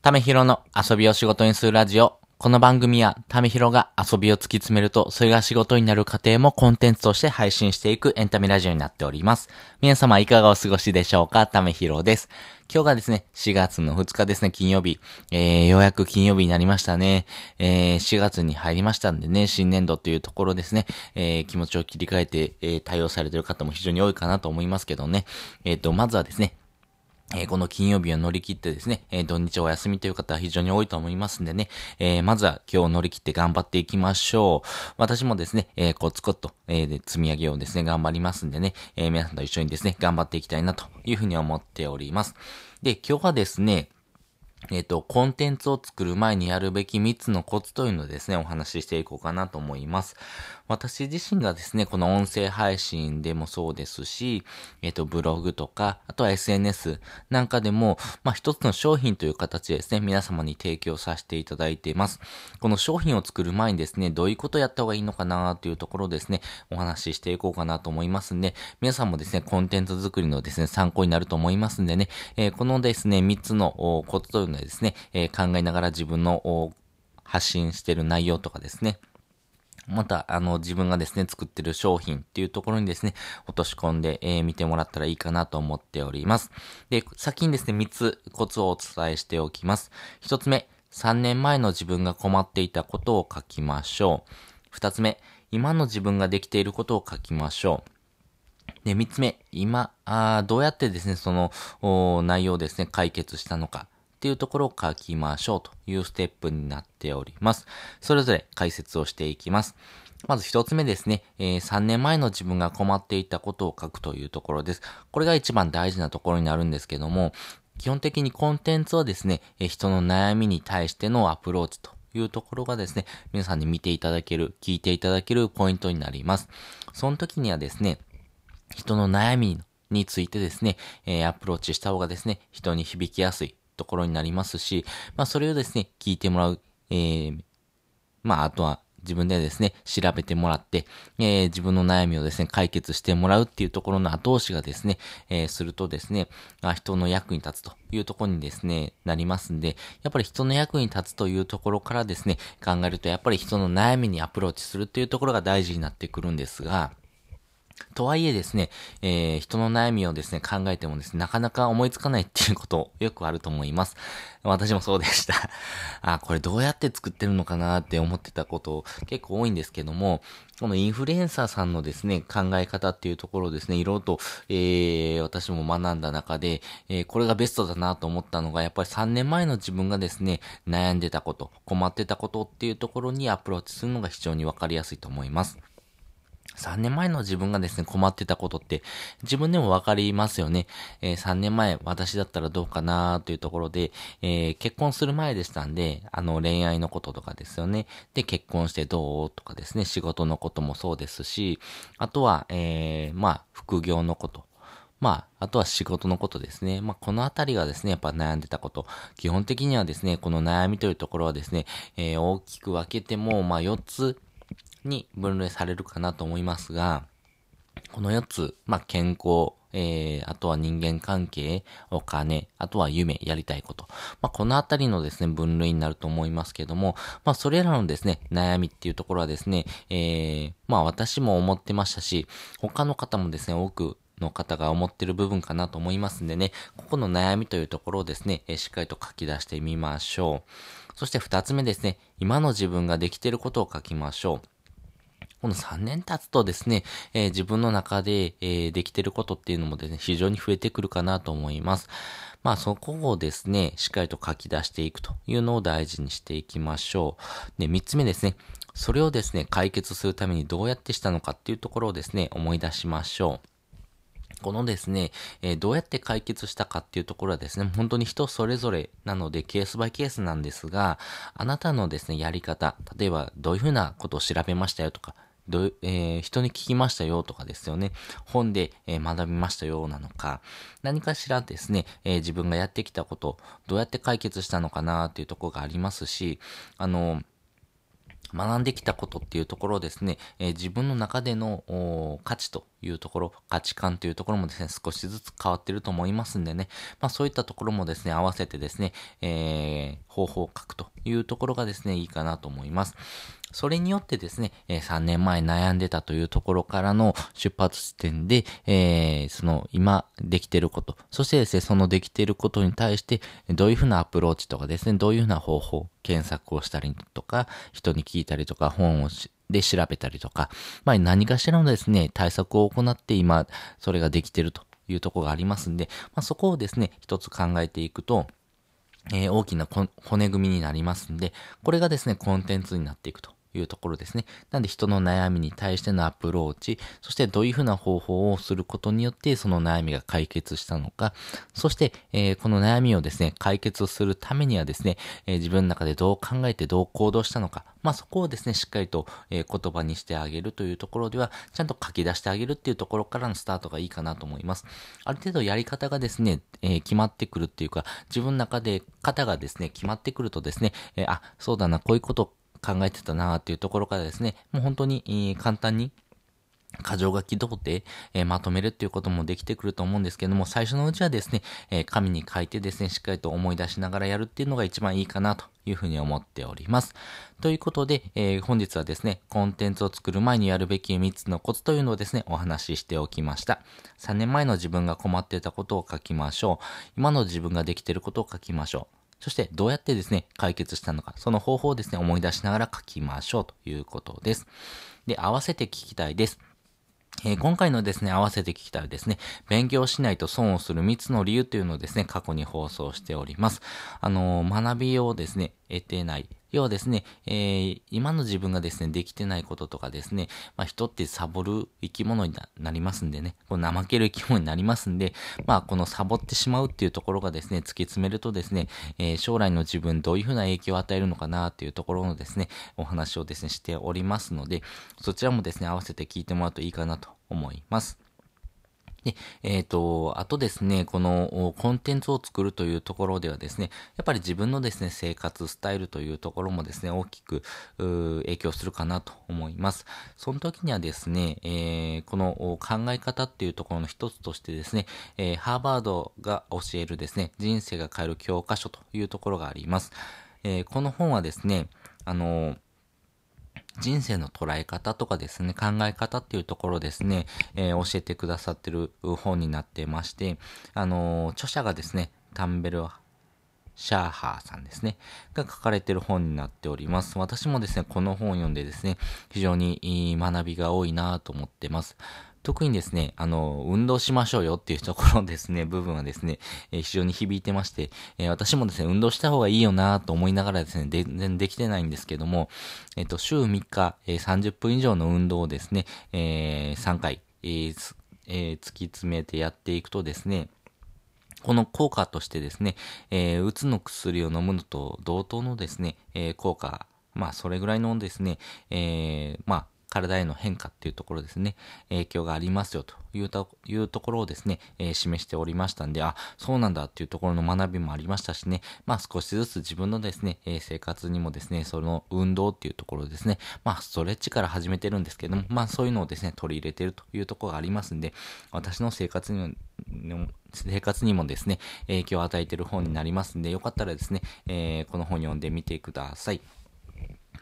ためひろの遊びを仕事にするラジオ。この番組は、ためひろが遊びを突き詰めると、それが仕事になる過程もコンテンツとして配信していくエンタメラジオになっております。皆様いかがお過ごしでしょうか？ためひろです。今日がですね、4月の2日ですね、金曜日。えー、ようやく金曜日になりましたね。えー、4月に入りましたんでね、新年度というところですね、えー、気持ちを切り替えて、えー、対応されている方も非常に多いかなと思いますけどね。えっ、ー、と、まずはですね、えー、この金曜日を乗り切ってですね、えー、土日お休みという方は非常に多いと思いますんでね、えー、まずは今日乗り切って頑張っていきましょう。私もですね、えコツコツと、えで積み上げをですね、頑張りますんでね、え皆さんと一緒にですね、頑張っていきたいなというふうに思っております。で、今日はですね、えっ、と、コンテンツを作る前にやるべき3つのコツというのをですね、お話ししていこうかなと思います。私自身がですね、この音声配信でもそうですし、えっ、と、ブログとか、あとは SNS なんかでも、まあ、一つの商品という形でですね、皆様に提供させていただいています。この商品を作る前にですね、どういうことをやった方がいいのかなというところですね、お話ししていこうかなと思いますんで、皆さんもですね、コンテンツ作りのですね、参考になると思いますんでね、えー、このですね、3つのコツというのはですね、えー、考えながら自分の発信してる内容とかですね、また、あの、自分がですね、作ってる商品っていうところにですね、落とし込んで、えー、見てもらったらいいかなと思っております。で、先にですね、3つコツをお伝えしておきます。1つ目、3年前の自分が困っていたことを書きましょう。2つ目、今の自分ができていることを書きましょう。で、3つ目、今、あどうやってですね、その、内容をですね、解決したのか。っていうところを書きましょうというステップになっております。それぞれ解説をしていきます。まず一つ目ですね、えー、3年前の自分が困っていたことを書くというところです。これが一番大事なところになるんですけども、基本的にコンテンツはですね、えー、人の悩みに対してのアプローチというところがですね、皆さんに見ていただける、聞いていただけるポイントになります。その時にはですね、人の悩みについてですね、えー、アプローチした方がですね、人に響きやすい、ところになりますし、まあそれをですね、聞いてもらう、えー、まああとは自分でですね、調べてもらって、えー、自分の悩みをですね、解決してもらうっていうところの後押しがですね、えー、するとですね、あ人の役に立つというところにですね、なりますんで、やっぱり人の役に立つというところからですね、考えると、やっぱり人の悩みにアプローチするっていうところが大事になってくるんですが、とはいえですね、えー、人の悩みをですね、考えてもですね、なかなか思いつかないっていうことよくあると思います。私もそうでした。あ、これどうやって作ってるのかなって思ってたこと結構多いんですけども、このインフルエンサーさんのですね、考え方っていうところをですね、いろいろと、えー、私も学んだ中で、えー、これがベストだなと思ったのが、やっぱり3年前の自分がですね、悩んでたこと、困ってたことっていうところにアプローチするのが非常にわかりやすいと思います。3年前の自分がですね、困ってたことって自分でもわかりますよね。えー、3年前私だったらどうかなというところで、えー、結婚する前でしたんで、あの恋愛のこととかですよね。で、結婚してどうとかですね、仕事のこともそうですし、あとは、えー、まあ、副業のこと。まあ、あとは仕事のことですね。まあ、このあたりがですね、やっぱ悩んでたこと。基本的にはですね、この悩みというところはですね、えー、大きく分けても、まあ、4つに分類されるかなと思いますが、この4つ、まあ、健康、えー、あとは人間関係、お金、あとは夢、やりたいこと。まあ、このあたりのですね、分類になると思いますけども、まあ、それらのですね、悩みっていうところはですね、えー、まあ、私も思ってましたし、他の方もですね、多くの方が思ってる部分かなと思いますんでね、ここの悩みというところをですね、え、しっかりと書き出してみましょう。そして二つ目ですね、今の自分ができてることを書きましょう。この3年経つとですね、えー、自分の中で、えー、できてることっていうのもですね、非常に増えてくるかなと思います。まあそこをですね、しっかりと書き出していくというのを大事にしていきましょう。で、3つ目ですね。それをですね、解決するためにどうやってしたのかっていうところをですね、思い出しましょう。このですね、えー、どうやって解決したかっていうところはですね、本当に人それぞれなのでケースバイケースなんですが、あなたのですね、やり方、例えばどういうふうなことを調べましたよとか、どえー、人に聞きましたよとかですよね。本で、えー、学びましたよなのか、何かしらですね、えー、自分がやってきたこと、どうやって解決したのかなっていうところがありますし、あの、学んできたことっていうところですね、えー、自分の中での価値というところ、価値観というところもですね、少しずつ変わってると思いますんでね、まあそういったところもですね、合わせてですね、えー、方法を書くというところがですね、いいかなと思います。それによってですね、え、3年前悩んでたというところからの出発地点で、えー、その今できてること、そしてですね、そのできていることに対して、どういうふうなアプローチとかですね、どういうふうな方法、検索をしたりとか、人に聞いたりとか、本をで調べたりとか、まあ何かしらのですね、対策を行って今、それができてるというところがありますんで、まあそこをですね、一つ考えていくと、えー、大きな骨組みになりますんで、これがですね、コンテンツになっていくと。いうところですね。なんで人の悩みに対してのアプローチ、そしてどういうふうな方法をすることによってその悩みが解決したのか、そして、えー、この悩みをですね、解決するためにはですね、えー、自分の中でどう考えてどう行動したのか、まあそこをですね、しっかりと、えー、言葉にしてあげるというところでは、ちゃんと書き出してあげるっていうところからのスタートがいいかなと思います。ある程度やり方がですね、え決まってくるっていうか、自分の中で型がですね、決まってくるとですね、えあ、そうだな、こういうこと考えてたなーっていうところからですね、もう本当に、簡単に、箇条書き通って、えー、まとめるっていうこともできてくると思うんですけども、最初のうちはですね、えー、紙に書いてですね、しっかりと思い出しながらやるっていうのが一番いいかなというふうに思っております。ということで、えー、本日はですね、コンテンツを作る前にやるべき3つのコツというのをですね、お話ししておきました。3年前の自分が困ってたことを書きましょう。今の自分ができていることを書きましょう。そしてどうやってですね、解決したのか、その方法をですね、思い出しながら書きましょうということです。で、合わせて聞きたいです。えー、今回のですね、合わせて聞きたいですね、勉強しないと損をする3つの理由というのをですね、過去に放送しております。あのー、学びをですね、得てない、要はですね、えー、今の自分がですね、できてないこととかですね、まあ人ってサボる生き物になりますんでね、こう怠ける生き物になりますんで、まあこのサボってしまうっていうところがですね、突き詰めるとですね、えー、将来の自分どういうふうな影響を与えるのかなっていうところのですね、お話をですね、しておりますので、そちらもですね、合わせて聞いてもらうといいかなと思います。で、えっ、ー、と、あとですね、このコンテンツを作るというところではですね、やっぱり自分のですね、生活スタイルというところもですね、大きく影響するかなと思います。その時にはですね、えー、この考え方っていうところの一つとしてですね、えー、ハーバードが教えるですね、人生が変える教科書というところがあります。え、この本はですね、あの人生の捉え方とかですね、考え方っていうところですね、えー、教えてくださってる本になってまして、あのー、著者がですね、タンベル・シャーハーさんですね、が書かれてる本になっております。私もですね、この本を読んでですね、非常に学びが多いなと思ってます。特にですね、あの、運動しましょうよっていうところですね、部分はですね、えー、非常に響いてまして、えー、私もですね、運動した方がいいよなと思いながらですね、全然できてないんですけども、えっ、ー、と、週3日、え30分以上の運動をですね、え3回、えー突き詰めてやっていくとですね、この効果としてですね、えー、うつの薬を飲むのと同等のですね、えー、効果、まあ、それぐらいのですね、えー、まあ、体への変化っていうところですね、影響がありますよというというところをですね、えー、示しておりましたんで、あ、そうなんだっていうところの学びもありましたしね、まあ少しずつ自分のですね、えー、生活にもですね、その運動っていうところですね、まあストレッチから始めてるんですけども、まあそういうのをですね、取り入れてるというところがありますんで、私の生活にも、生活にもですね、影響を与えてる本になりますんで、よかったらですね、えー、この本読んでみてください。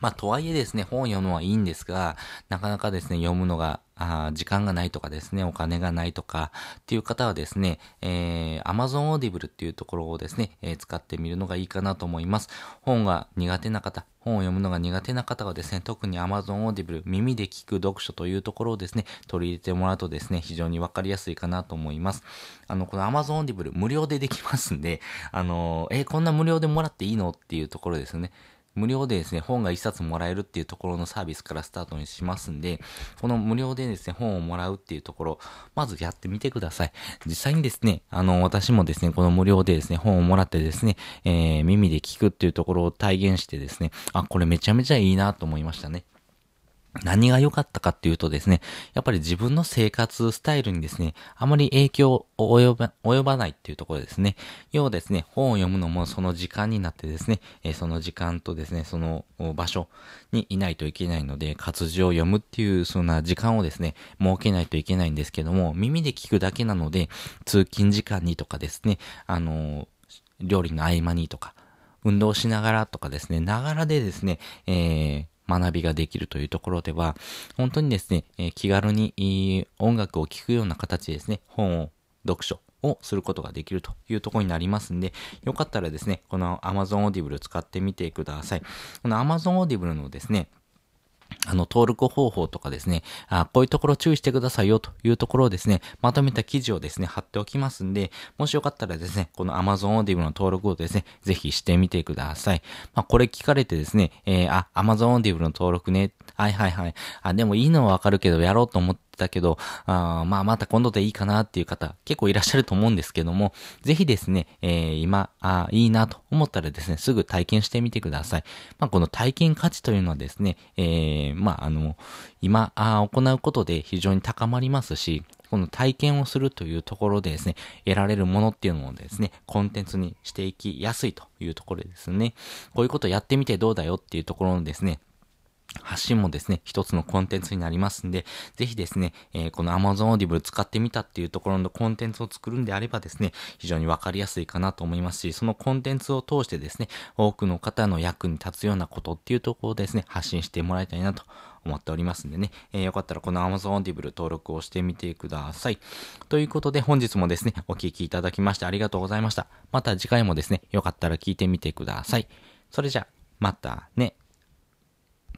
まあ、とはいえですね、本を読むのはいいんですが、なかなかですね、読むのが、あ時間がないとかですね、お金がないとかっていう方はですね、えー、Amazon Audible っていうところをですね、えー、使ってみるのがいいかなと思います。本が苦手な方、本を読むのが苦手な方はですね、特に Amazon Audible、耳で聞く読書というところをですね、取り入れてもらうとですね、非常にわかりやすいかなと思います。あの、この Amazon Audible 無料でできますんで、あのー、えー、こんな無料でもらっていいの？っていうところですね。無料でですね、本が一冊もらえるっていうところのサービスからスタートにしますんで、この無料でですね、本をもらうっていうところ、まずやってみてください。実際にですね、あの、私もですね、この無料でですね、本をもらってですね、えー、耳で聞くっていうところを体現してですね、あ、これめちゃめちゃいいなと思いましたね。何が良かったかっていうとですね、やっぱり自分の生活スタイルにですね、あまり影響を及ば及ばないっていうところですね。要はですね、本を読むのもその時間になってですね、え、その時間とですね、その場所にいないといけないので、活字を読むっていうそんな時間をですね、設けないといけないんですけども、耳で聞くだけなので、通勤時間にとかですね、あの、料理の合間にとか、運動しながらとかですね、ながらでですね、えー、学びができるというところでは、本当にですね、え、気軽に音楽を聴くような形でですね、本を、読書をすることができるというところになりますんで、よかったらですね、この Amazon Audible 使ってみてください。この Amazon Audible のですね、あの、登録方法とかですね、あこういうところ注意してくださいよというところをですね、まとめた記事をですね、貼っておきますんで、もしよかったらですね、この Amazon Audible の登録をですね、ぜひしてみてください。まあ、これ聞かれてですね、えー、あ、Amazon Audible の登録ね、はいはいはい。あ、でもいいのはわかるけど、やろうと思ってたけど、あまあまた今度でいいかなっていう方結構いらっしゃると思うんですけども、ぜひですね、えー、今、あいいなと思ったらですね、すぐ体験してみてください。まあこの体験価値というのはですね、えー、まああの、今あ行うことで非常に高まりますし、この体験をするというところでですね、得られるものっていうのをですね、コンテンツにしていきやすいというところですね。こういうことやってみてどうだよっていうところのですね、発信もですね、一つのコンテンツになりますんで、ぜひですね、えー、この Amazon Audible 使ってみたっていうところのコンテンツを作るんであればですね、非常にわかりやすいかなと思いますし、そのコンテンツを通してですね、多くの方の役に立つようなことっていうところをですね、発信してもらいたいなと思っておりますんでね、えー、よかったらこの Amazon Audible 登録をしてみてください。ということで本日もですね、お聴きいただきましてありがとうございました。また次回もですね、よかったら聞いてみてください。それじゃ、またね。